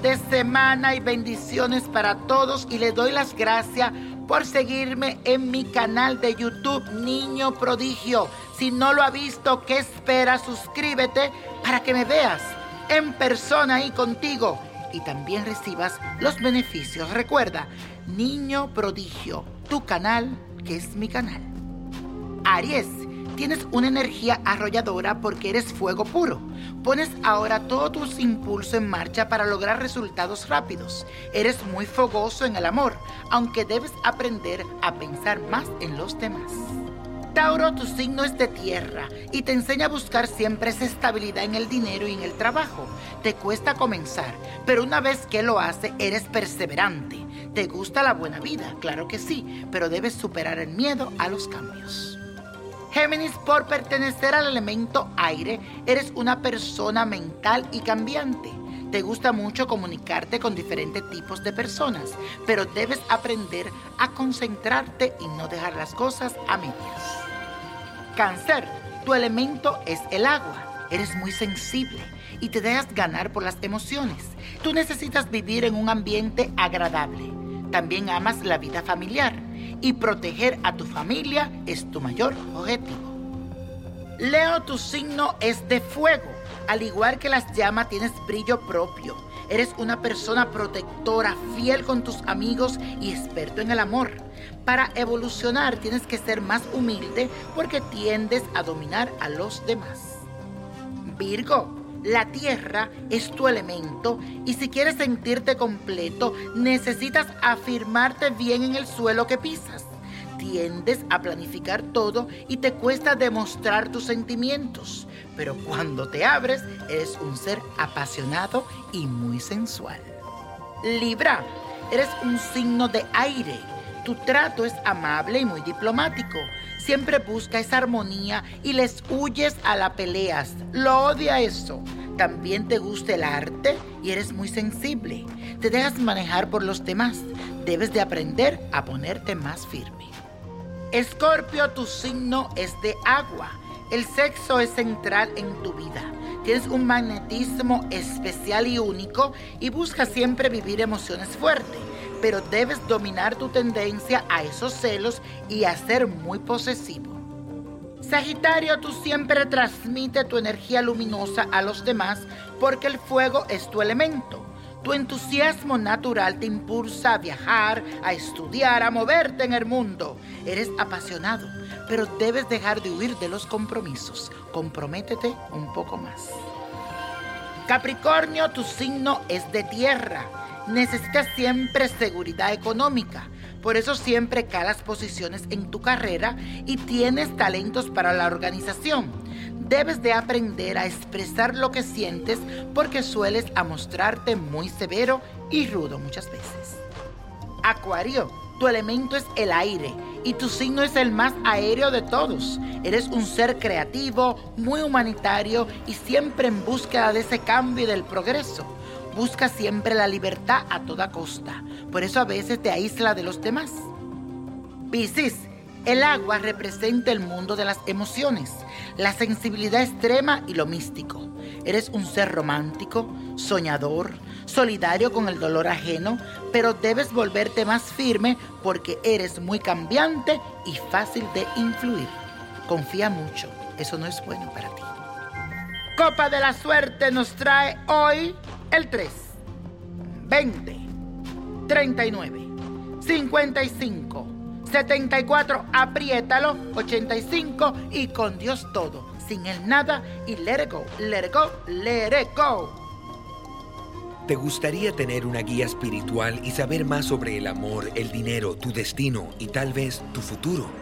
de semana y bendiciones para todos y le doy las gracias por seguirme en mi canal de YouTube Niño Prodigio. Si no lo ha visto, ¿qué espera? Suscríbete para que me veas en persona ahí contigo y también recibas los beneficios. Recuerda, Niño Prodigio, tu canal que es mi canal. Aries Tienes una energía arrolladora porque eres fuego puro. Pones ahora todos tus impulsos en marcha para lograr resultados rápidos. Eres muy fogoso en el amor, aunque debes aprender a pensar más en los demás. Tauro, tu signo es de tierra y te enseña a buscar siempre esa estabilidad en el dinero y en el trabajo. Te cuesta comenzar, pero una vez que lo hace, eres perseverante. Te gusta la buena vida, claro que sí, pero debes superar el miedo a los cambios. Géminis, por pertenecer al elemento aire, eres una persona mental y cambiante. Te gusta mucho comunicarte con diferentes tipos de personas, pero debes aprender a concentrarte y no dejar las cosas a medias. Cáncer, tu elemento es el agua. Eres muy sensible y te dejas ganar por las emociones. Tú necesitas vivir en un ambiente agradable. También amas la vida familiar y proteger a tu familia es tu mayor objetivo. Leo, tu signo es de fuego. Al igual que las llamas, tienes brillo propio. Eres una persona protectora, fiel con tus amigos y experto en el amor. Para evolucionar tienes que ser más humilde porque tiendes a dominar a los demás. Virgo, la tierra es tu elemento y si quieres sentirte completo, necesitas afirmarte bien en el suelo que pisas. Tiendes a planificar todo y te cuesta demostrar tus sentimientos, pero cuando te abres eres un ser apasionado y muy sensual. Libra, eres un signo de aire. Tu trato es amable y muy diplomático. Siempre busca esa armonía y les huyes a la peleas. Lo odia eso. También te gusta el arte y eres muy sensible. Te dejas manejar por los demás. Debes de aprender a ponerte más firme. Escorpio, tu signo es de agua. El sexo es central en tu vida. Tienes un magnetismo especial y único y buscas siempre vivir emociones fuertes, pero debes dominar tu tendencia a esos celos y a ser muy posesivo. Sagitario, tú siempre transmite tu energía luminosa a los demás porque el fuego es tu elemento. Tu entusiasmo natural te impulsa a viajar, a estudiar, a moverte en el mundo. Eres apasionado, pero debes dejar de huir de los compromisos. Comprométete un poco más. Capricornio, tu signo es de tierra. Necesitas siempre seguridad económica. Por eso siempre calas posiciones en tu carrera y tienes talentos para la organización. Debes de aprender a expresar lo que sientes porque sueles a mostrarte muy severo y rudo muchas veces. Acuario, tu elemento es el aire y tu signo es el más aéreo de todos. Eres un ser creativo, muy humanitario y siempre en búsqueda de ese cambio y del progreso busca siempre la libertad a toda costa. Por eso a veces te aísla de los demás. Piscis, el agua representa el mundo de las emociones, la sensibilidad extrema y lo místico. Eres un ser romántico, soñador, solidario con el dolor ajeno, pero debes volverte más firme porque eres muy cambiante y fácil de influir. Confía mucho, eso no es bueno para ti. Copa de la Suerte nos trae hoy el 3, 20, 39, 55, 74, apriétalo, 85 y con Dios todo, sin el nada y let it go, let it go, let it go. ¿Te gustaría tener una guía espiritual y saber más sobre el amor, el dinero, tu destino y tal vez tu futuro?